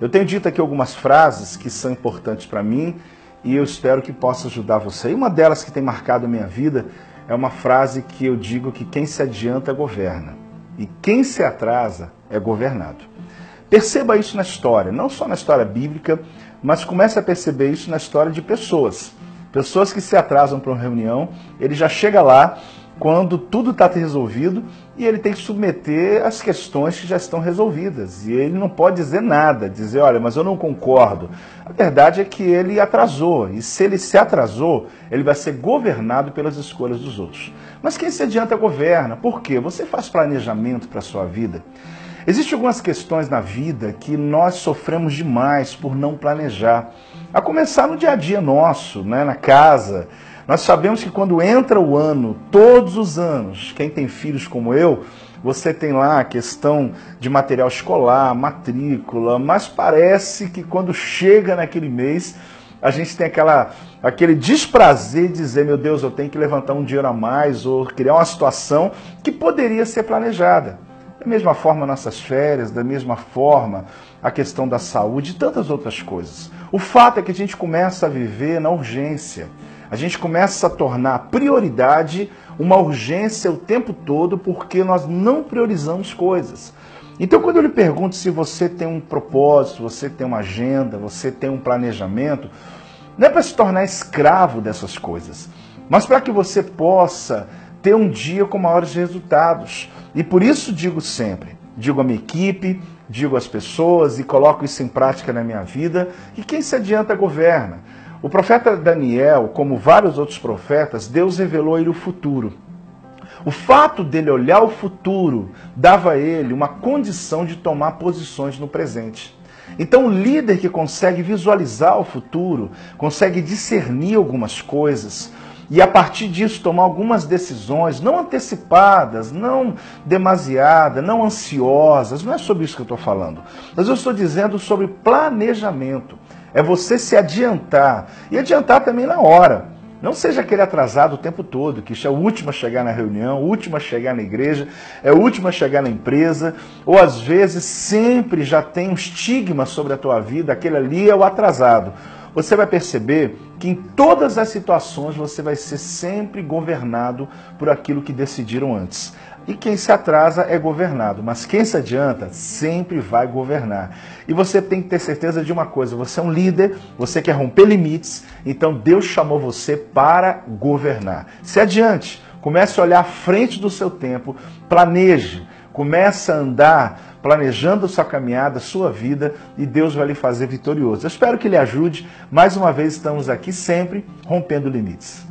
Eu tenho dito aqui algumas frases que são importantes para mim e eu espero que possa ajudar você. E uma delas que tem marcado a minha vida é uma frase que eu digo que quem se adianta governa e quem se atrasa é governado. Perceba isso na história, não só na história bíblica, mas comece a perceber isso na história de pessoas. Pessoas que se atrasam para uma reunião, ele já chega lá quando tudo está resolvido e ele tem que submeter as questões que já estão resolvidas. E ele não pode dizer nada, dizer, olha, mas eu não concordo. A verdade é que ele atrasou, e se ele se atrasou, ele vai ser governado pelas escolhas dos outros. Mas quem se adianta governa. Por quê? Você faz planejamento para a sua vida. Existem algumas questões na vida que nós sofremos demais por não planejar. A começar no dia a dia nosso, né, na casa, nós sabemos que quando entra o ano, todos os anos, quem tem filhos como eu, você tem lá a questão de material escolar, matrícula, mas parece que quando chega naquele mês, a gente tem aquela, aquele desprazer de dizer, meu Deus, eu tenho que levantar um dinheiro a mais ou criar uma situação que poderia ser planejada. Da mesma forma, nossas férias, da mesma forma, a questão da saúde e tantas outras coisas. O fato é que a gente começa a viver na urgência a gente começa a tornar prioridade uma urgência o tempo todo porque nós não priorizamos coisas. Então, quando eu lhe pergunto se você tem um propósito, você tem uma agenda, você tem um planejamento, não é para se tornar escravo dessas coisas, mas para que você possa ter um dia com maiores resultados. E por isso digo sempre, digo à minha equipe, digo às pessoas e coloco isso em prática na minha vida, que quem se adianta governa. O profeta Daniel, como vários outros profetas, Deus revelou a ele o futuro. O fato dele olhar o futuro dava a ele uma condição de tomar posições no presente. Então, o líder que consegue visualizar o futuro, consegue discernir algumas coisas e a partir disso tomar algumas decisões, não antecipadas, não demasiadas, não ansiosas, não é sobre isso que eu estou falando, mas eu estou dizendo sobre planejamento é você se adiantar. E adiantar também na hora. Não seja aquele atrasado o tempo todo, que é o último a chegar na reunião, o último a chegar na igreja, é o último a chegar na empresa, ou às vezes sempre já tem um estigma sobre a tua vida, aquele ali é o atrasado. Você vai perceber que em todas as situações você vai ser sempre governado por aquilo que decidiram antes. E quem se atrasa é governado, mas quem se adianta sempre vai governar. E você tem que ter certeza de uma coisa: você é um líder, você quer romper limites, então Deus chamou você para governar. Se adiante, comece a olhar à frente do seu tempo, planeje, comece a andar planejando sua caminhada, sua vida, e Deus vai lhe fazer vitorioso. Eu espero que lhe ajude. Mais uma vez estamos aqui sempre rompendo limites.